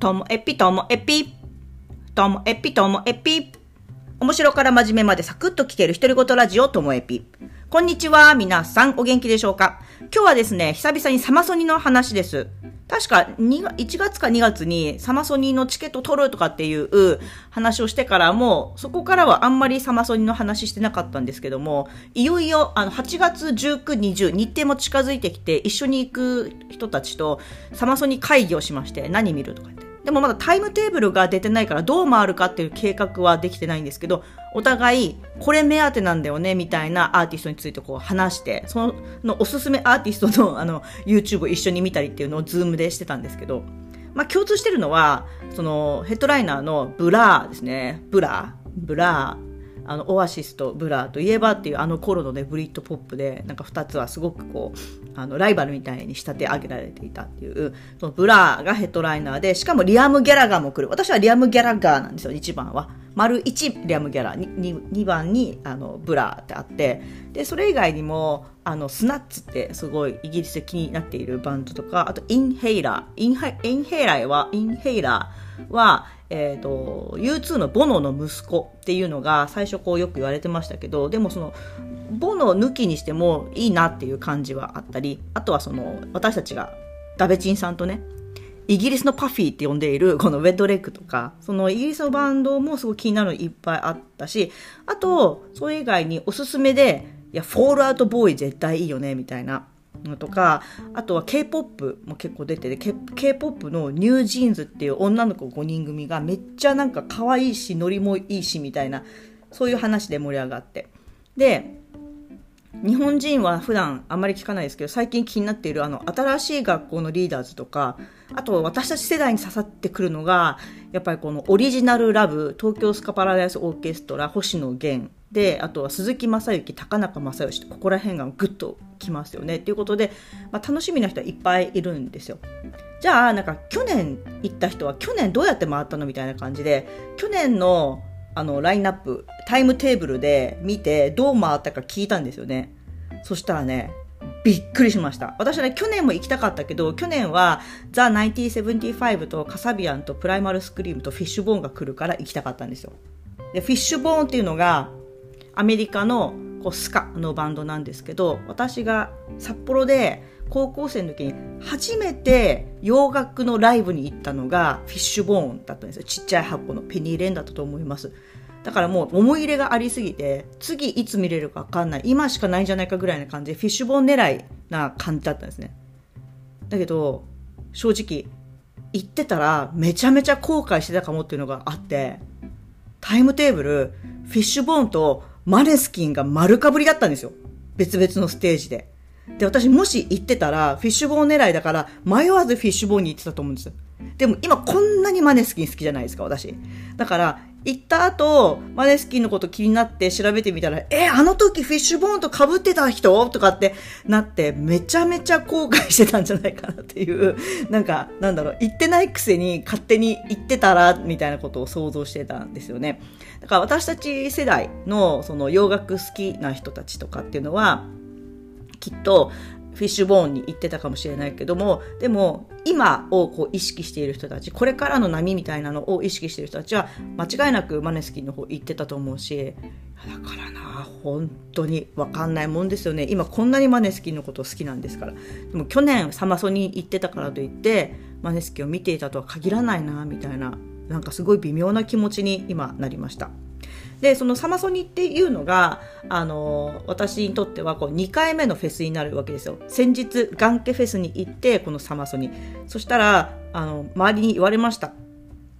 ともえぴともえぴ。ともえぴともえぴ。面白から真面目までサクッと聞ける独り言ラジオともえぴ。こんにちは、皆さんお元気でしょうか？今日はですね、久々にサマソニの話です。確か2 1月か2月にサマソニのチケット取るとかっていう話をしてからも、そこからはあんまりサマソニの話してなかったんですけども、いよいよあの8月19、20、日程も近づいてきて、一緒に行く人たちとサマソニ会議をしまして、何見るとか。でもまだタイムテーブルが出てないからどう回るかっていう計画はできてないんですけど、お互いこれ目当てなんだよねみたいなアーティストについてこう話して、そのおすすめアーティストのあの YouTube を一緒に見たりっていうのをズームでしてたんですけど、まあ共通してるのは、そのヘッドライナーのブラーですね。ブラーブラー。あのオアシスとブラーといえばっていうあの頃のねブリットポップでなんか2つはすごくこうあのライバルみたいに仕立て上げられていたっていうそのブラーがヘッドライナーでしかもリアム・ギャラガーも来る。私はリアム・ギャラガーなんですよ1番は。丸1リアム・ギャラ 2, 2番にあのブラーってあって。でそれ以外にもあのスナッツってすごいイギリスで気になっているバンドとかあとインヘイラー。インヘインヘイラーはインヘイラーはえっ、ー、と、U2 のボノの息子っていうのが最初こうよく言われてましたけど、でもその、ボノ抜きにしてもいいなっていう感じはあったり、あとはその、私たちがダベチンさんとね、イギリスのパフィーって呼んでいるこのウェットレッグとか、そのイギリスのバンドもすごい気になるのいっぱいあったし、あと、それ以外におすすめで、いや、フォールアウトボーイ絶対いいよね、みたいな。のとか、あとは K-POP も結構出てて、K-POP のニュージーンズっていう女の子5人組がめっちゃなんか可愛いし、ノリもいいしみたいな、そういう話で盛り上がって。で、日本人は普段あまり聞かないですけど、最近気になっているあの新しい学校のリーダーズとか、あと私たち世代に刺さってくるのが、やっぱりこのオリジナルラブ、東京スカパラダイスオーケストラ、星野源、で、あとは鈴木正幸、高中正義ここら辺がグッときますよね。っていうことで、まあ、楽しみな人はいっぱいいるんですよ。じゃあ、なんか去年行った人は去年どうやって回ったのみたいな感じで、去年のあのラインナップ、タイムテーブルで見てどう回ったか聞いたんですよね。そしたらね、びっくりしました。私はね、去年も行きたかったけど、去年はザ・1975とカサビアンとプライマルスクリームとフィッシュボーンが来るから行きたかったんですよ。で、フィッシュボーンっていうのが、アメリカのこうスカのバンドなんですけど私が札幌で高校生の時に初めて洋楽のライブに行ったのがフィッシュボーンだったんですよ。ちっちゃい箱のペニーレーンだったと思います。だからもう思い入れがありすぎて次いつ見れるか分かんない。今しかないんじゃないかぐらいな感じでフィッシュボーン狙いな感じだったんですね。だけど正直行ってたらめちゃめちゃ後悔してたかもっていうのがあってタイムテーブルフィッシュボーンとマネスキンが丸かぶりだったんですよ。別々のステージで。で、私もし行ってたら、フィッシュボーン狙いだから、迷わずフィッシュボーンに行ってたと思うんですよ。でも今こんなにマネスキン好きじゃないですか、私。だから、行った後、マネスキンのこと気になって調べてみたら、え、あの時フィッシュボーンと被ってた人？とかってなって、めちゃめちゃ後悔してたんじゃないかなっていう、なんか、なんだろう、行ってないくせに勝手に行ってたら、みたいなことを想像してたんですよね。だから私たち世代のその洋楽好きな人たちとかっていうのは、きっとフィッシュボーンに行ってたかもしれないけども、でも今をこう意識している人たち、これからの波みたいなのを意識している人たちは間違いなくマネスキンの方行ってたと思うし、だからな、本当にわかんないもんですよね。今こんなにマネスキンのこと好きなんですから。でも去年サマソに行ってたからといって、マネスキンを見ていたとは限らないな、みたいな、なんかすごい微妙な気持ちに今なりました。でそのサマソニっていうのがあの私にとってはこう2回目のフェスになるわけですよ。先日ガンケフェスに行ってこのサマソニ。そしたらあの周りに言われました。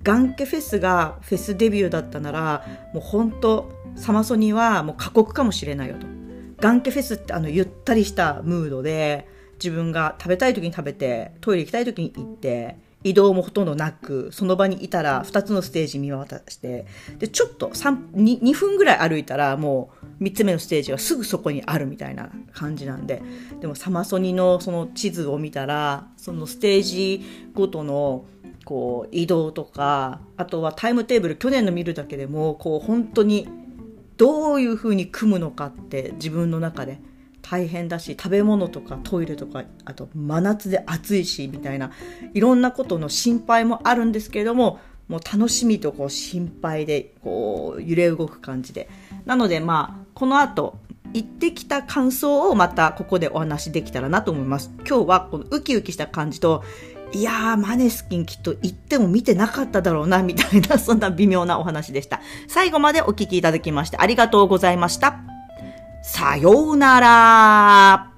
ガンケフェスがフェスデビューだったならもう本当サマソニはもう過酷かもしれないよと。ガンケフェスってあのゆったりしたムードで自分が食べたい時に食べてトイレ行きたい時に行って移動もほとんどなく、その場にいたら2つのステージ見渡して、で、ちょっと 2, 2分ぐらい歩いたらもう3つ目のステージがすぐそこにあるみたいな感じなんで、でもサマソニのその地図を見たら、そのステージごとのこう移動とか、あとはタイムテーブル、去年の見るだけでも、こう本当にどういうふうに組むのかって自分の中で大変だし、食べ物とかトイレとか、あと真夏で暑いし、みたいな、いろんなことの心配もあるんですけれども、もう楽しみとこう心配で、こう揺れ動く感じで。なのでまあ、この後、行ってきた感想をまたここでお話できたらなと思います。今日はこのウキウキした感じと、いやー、マネスキンきっと行っても見てなかっただろうな、みたいな、そんな微妙なお話でした。最後までお聞きいただきましてありがとうございました。さようなら。